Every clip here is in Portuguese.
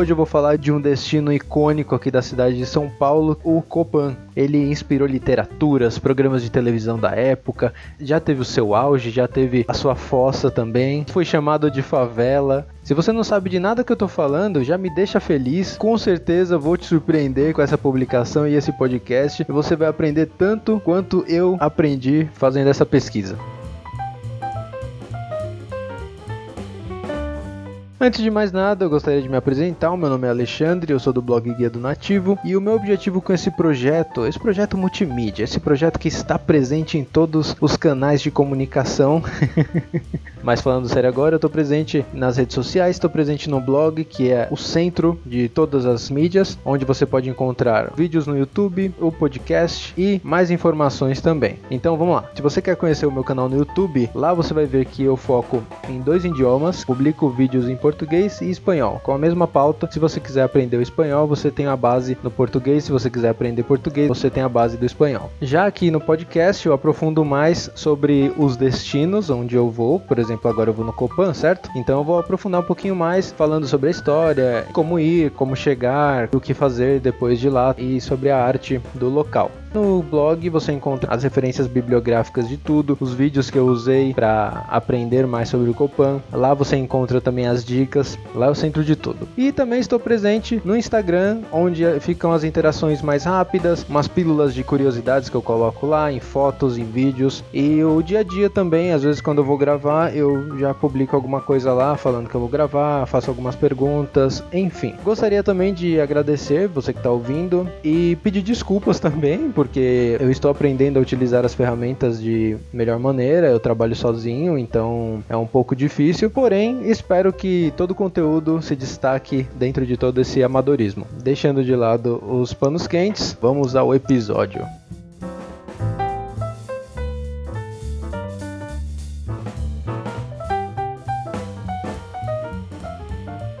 Hoje eu vou falar de um destino icônico aqui da cidade de São Paulo, o Copan. Ele inspirou literaturas, programas de televisão da época, já teve o seu auge, já teve a sua fossa também, foi chamado de favela. Se você não sabe de nada que eu tô falando, já me deixa feliz. Com certeza vou te surpreender com essa publicação e esse podcast. Você vai aprender tanto quanto eu aprendi fazendo essa pesquisa. Antes de mais nada, eu gostaria de me apresentar. O meu nome é Alexandre, eu sou do blog Guia do Nativo e o meu objetivo com esse projeto, esse projeto multimídia, esse projeto que está presente em todos os canais de comunicação. Mas falando sério agora, eu estou presente nas redes sociais, estou presente no blog, que é o centro de todas as mídias, onde você pode encontrar vídeos no YouTube, o podcast e mais informações também. Então vamos lá. Se você quer conhecer o meu canal no YouTube, lá você vai ver que eu foco em dois idiomas, publico vídeos em português português e espanhol, com a mesma pauta. Se você quiser aprender o espanhol, você tem a base no português. Se você quiser aprender português, você tem a base do espanhol. Já aqui no podcast, eu aprofundo mais sobre os destinos onde eu vou. Por exemplo, agora eu vou no Copan, certo? Então eu vou aprofundar um pouquinho mais falando sobre a história, como ir, como chegar, o que fazer depois de lá e sobre a arte do local. No blog você encontra as referências bibliográficas de tudo, os vídeos que eu usei para aprender mais sobre o Copan. Lá você encontra também as dicas, lá é o centro de tudo. E também estou presente no Instagram, onde ficam as interações mais rápidas, umas pílulas de curiosidades que eu coloco lá, em fotos, em vídeos. E o dia a dia também, às vezes quando eu vou gravar, eu já publico alguma coisa lá falando que eu vou gravar, faço algumas perguntas, enfim. Gostaria também de agradecer você que está ouvindo e pedir desculpas também porque eu estou aprendendo a utilizar as ferramentas de melhor maneira, eu trabalho sozinho, então é um pouco difícil, porém espero que todo o conteúdo se destaque dentro de todo esse amadorismo. Deixando de lado os panos quentes, vamos ao episódio.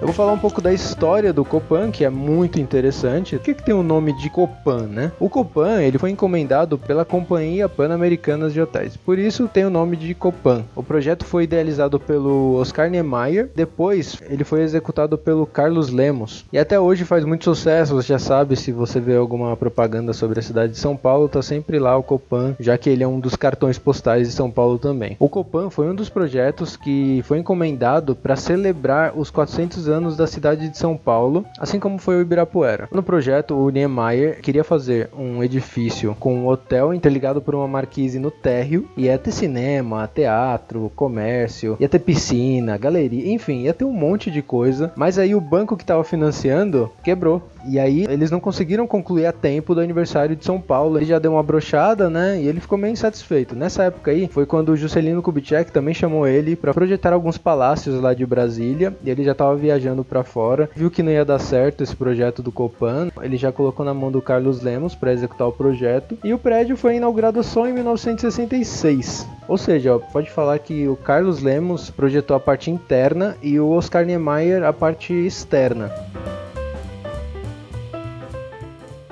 Eu vou falar um pouco da história do Copan, que é muito interessante. Por que, que tem o nome de Copan, né? O Copan ele foi encomendado pela Companhia Pan-Americana de Hotéis, por isso tem o nome de Copan. O projeto foi idealizado pelo Oscar Niemeyer, depois ele foi executado pelo Carlos Lemos e até hoje faz muito sucesso. Você já sabe se você vê alguma propaganda sobre a cidade de São Paulo, tá sempre lá o Copan, já que ele é um dos cartões postais de São Paulo também. O Copan foi um dos projetos que foi encomendado para celebrar os 400 anos da cidade de São Paulo, assim como foi o Ibirapuera. No projeto, o Niemeyer queria fazer um edifício com um hotel interligado por uma marquise no térreo, e ia ter cinema, teatro, comércio, ia ter piscina, galeria, enfim, ia ter um monte de coisa, mas aí o banco que estava financiando quebrou. E aí eles não conseguiram concluir a tempo do aniversário de São Paulo. Ele já deu uma brochada, né? E ele ficou meio insatisfeito. Nessa época aí foi quando o Juscelino Kubitschek também chamou ele para projetar alguns palácios lá de Brasília. E ele já estava viajando para fora, viu que não ia dar certo esse projeto do Copan. Ele já colocou na mão do Carlos Lemos para executar o projeto. E o prédio foi inaugurado só em 1966. Ou seja, pode falar que o Carlos Lemos projetou a parte interna e o Oscar Niemeyer a parte externa.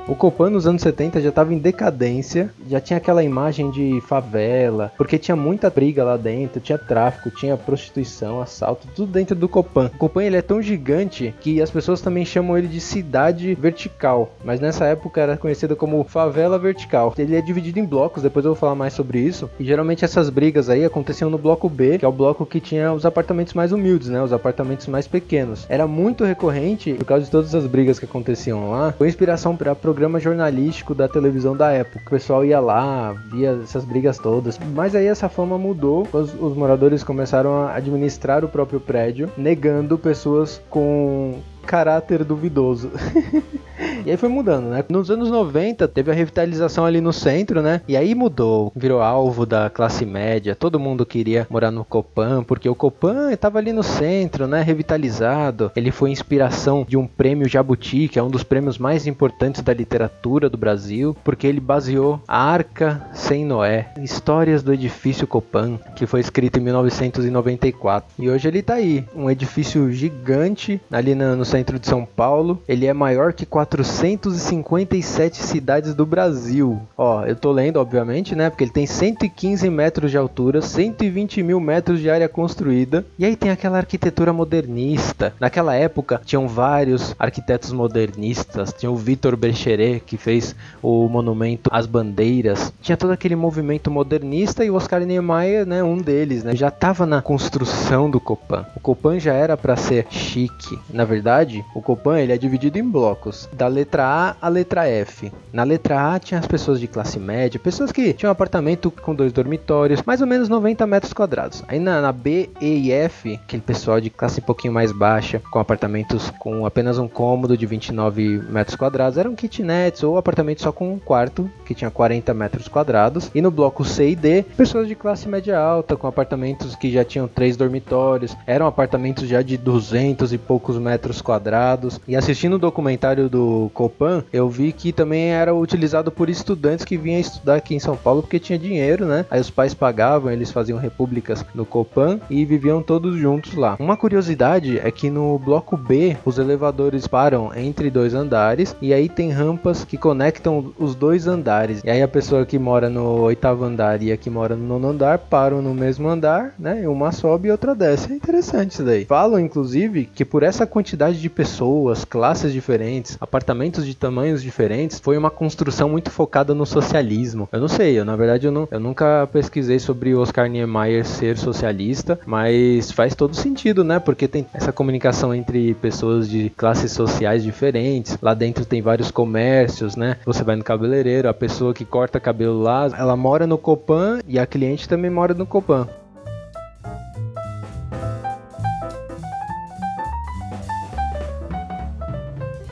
O Copan nos anos 70 já estava em decadência, já tinha aquela imagem de favela, porque tinha muita briga lá dentro, tinha tráfico, tinha prostituição, assalto, tudo dentro do Copan. O Copan ele é tão gigante que as pessoas também chamam ele de cidade vertical, mas nessa época era conhecido como favela vertical. Ele é dividido em blocos, depois eu vou falar mais sobre isso. E geralmente essas brigas aí aconteciam no bloco B, que é o bloco que tinha os apartamentos mais humildes, né, os apartamentos mais pequenos. Era muito recorrente por causa de todas as brigas que aconteciam lá. Foi inspiração para programa jornalístico da televisão da época. O pessoal ia lá, via essas brigas todas. Mas aí essa fama mudou, os, os moradores começaram a administrar o próprio prédio, negando pessoas com caráter duvidoso. e aí foi mudando, né? Nos anos 90 teve a revitalização ali no centro, né? E aí mudou, virou alvo da classe média. Todo mundo queria morar no Copan, porque o Copan estava ali no centro, né? Revitalizado. Ele foi inspiração de um prêmio Jabuti, que é um dos prêmios mais importantes da literatura do Brasil, porque ele baseou a Arca sem Noé, Histórias do Edifício Copan, que foi escrito em 1994. E hoje ele tá aí, um edifício gigante ali no centro de São Paulo. Ele é maior que 400 457 cidades do Brasil. Ó, eu tô lendo, obviamente, né? Porque ele tem 115 metros de altura, 120 mil metros de área construída. E aí tem aquela arquitetura modernista. Naquela época tinham vários arquitetos modernistas. Tinha o Vitor Brecheret, que fez o monumento às bandeiras. Tinha todo aquele movimento modernista e o Oscar Niemeyer, né? Um deles, né? Já tava na construção do Copan. O Copan já era para ser chique. Na verdade, o Copan ele é dividido em blocos, da letra A à letra F. Na letra A tinha as pessoas de classe média, pessoas que tinham um apartamento com dois dormitórios, mais ou menos 90 metros quadrados. Aí na, na B, E e F, aquele pessoal de classe um pouquinho mais baixa, com apartamentos com apenas um cômodo de 29 metros quadrados, eram kitnets ou apartamentos só com um quarto, que tinha 40 metros quadrados. E no bloco C e D, pessoas de classe média alta, com apartamentos que já tinham três dormitórios, eram apartamentos já de 200 e poucos metros quadrados. E assistindo o documentário do Copan, eu vi que também era utilizado por estudantes que vinham estudar aqui em São Paulo porque tinha dinheiro, né? Aí os pais pagavam, eles faziam repúblicas no Copan e viviam todos juntos lá. Uma curiosidade é que no bloco B os elevadores param entre dois andares e aí tem rampas que conectam os dois andares. E aí a pessoa que mora no oitavo andar e a que mora no nono andar param no mesmo andar, né? Uma sobe e outra desce. É interessante isso daí. Falam inclusive que por essa quantidade de pessoas, classes diferentes, apartamentos de tamanhos diferentes, foi uma construção muito focada no socialismo. Eu não sei, eu na verdade eu, não, eu nunca pesquisei sobre Oscar Niemeyer ser socialista, mas faz todo sentido, né? Porque tem essa comunicação entre pessoas de classes sociais diferentes. Lá dentro tem vários comércios, né? Você vai no cabeleireiro, a pessoa que corta cabelo lá, ela mora no Copan e a cliente também mora no Copan.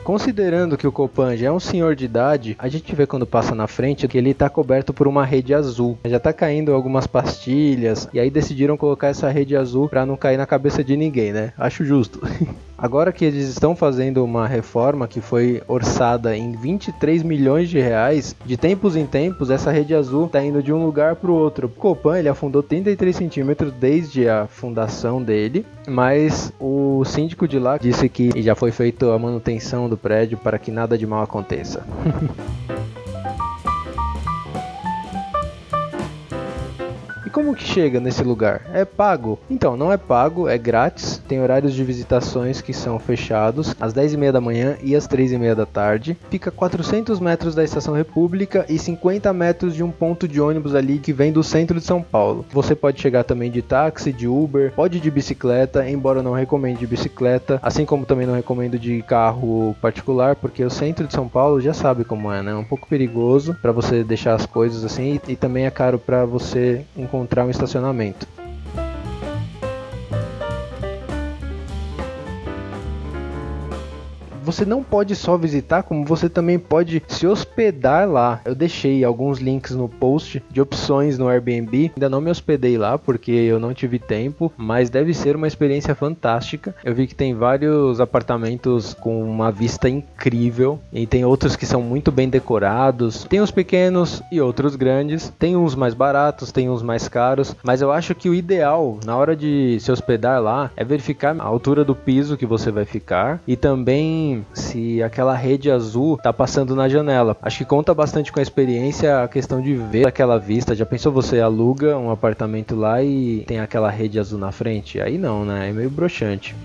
Considerando que o Copan já é um senhor de idade, a gente vê quando passa na frente que ele está coberto por uma rede azul. Já está caindo algumas pastilhas e aí decidiram colocar essa rede azul para não cair na cabeça de ninguém, né? Acho justo. Agora que eles estão fazendo uma reforma que foi orçada em 23 milhões de reais, de tempos em tempos essa rede azul está indo de um lugar para o outro. Copan ele afundou 33 centímetros desde a fundação dele, mas o síndico de lá disse que já foi feita a manutenção do prédio para que nada de mal aconteça. como que chega nesse lugar? É pago? Então, não é pago, é grátis. Tem horários de visitações que são fechados às 10h30 da manhã e às 3h30 da tarde. Fica 400 metros da Estação República e 50 metros de um ponto de ônibus ali que vem do centro de São Paulo. Você pode chegar também de táxi, de Uber, pode de bicicleta, embora eu não recomende de bicicleta, assim como também não recomendo de carro particular, porque o centro de São Paulo já sabe como é, né? É um pouco perigoso para você deixar as coisas assim e, e também é caro para você encontrar encontrar um estacionamento. Você não pode só visitar, como você também pode se hospedar lá. Eu deixei alguns links no post de opções no Airbnb. Ainda não me hospedei lá porque eu não tive tempo, mas deve ser uma experiência fantástica. Eu vi que tem vários apartamentos com uma vista incrível e tem outros que são muito bem decorados. Tem uns pequenos e outros grandes. Tem uns mais baratos, tem uns mais caros, mas eu acho que o ideal na hora de se hospedar lá é verificar a altura do piso que você vai ficar e também se aquela rede azul tá passando na janela. Acho que conta bastante com a experiência a questão de ver aquela vista. Já pensou você aluga um apartamento lá e tem aquela rede azul na frente? Aí não, né? É meio broxante.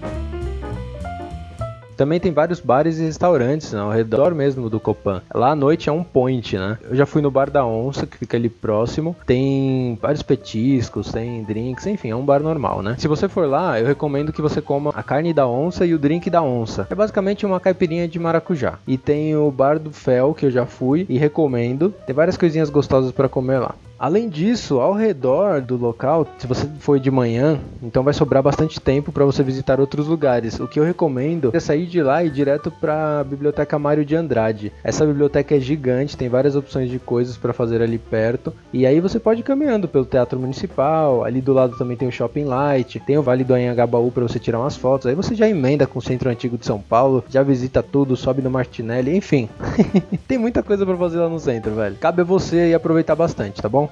Também tem vários bares e restaurantes né, ao redor mesmo do Copan. Lá à noite é um point, né? Eu já fui no Bar da Onça, que fica ali próximo. Tem vários petiscos, tem drinks, enfim, é um bar normal, né? Se você for lá, eu recomendo que você coma a carne da onça e o drink da onça. É basicamente uma caipirinha de maracujá. E tem o Bar do Fel, que eu já fui e recomendo. Tem várias coisinhas gostosas para comer lá. Além disso, ao redor do local, se você for de manhã, então vai sobrar bastante tempo para você visitar outros lugares. O que eu recomendo é sair de lá e ir direto para a Biblioteca Mário de Andrade. Essa biblioteca é gigante, tem várias opções de coisas para fazer ali perto. E aí você pode ir caminhando pelo Teatro Municipal, ali do lado também tem o Shopping Light, tem o Vale do Anhangabaú para você tirar umas fotos. Aí você já emenda com o Centro Antigo de São Paulo, já visita tudo, sobe no Martinelli, enfim. tem muita coisa para fazer lá no centro, velho. Cabe a você aproveitar bastante, tá bom?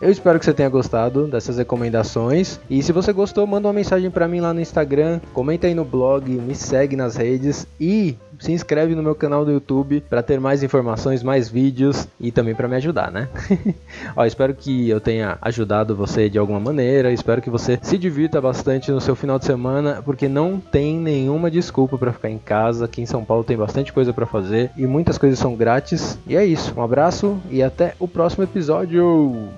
Eu espero que você tenha gostado dessas recomendações. E se você gostou, manda uma mensagem para mim lá no Instagram, comenta aí no blog, me segue nas redes e se inscreve no meu canal do YouTube para ter mais informações, mais vídeos e também para me ajudar, né? Ó, espero que eu tenha ajudado você de alguma maneira, espero que você se divirta bastante no seu final de semana, porque não tem nenhuma desculpa para ficar em casa. Aqui em São Paulo tem bastante coisa para fazer e muitas coisas são grátis. E é isso. Um abraço e até o próximo episódio.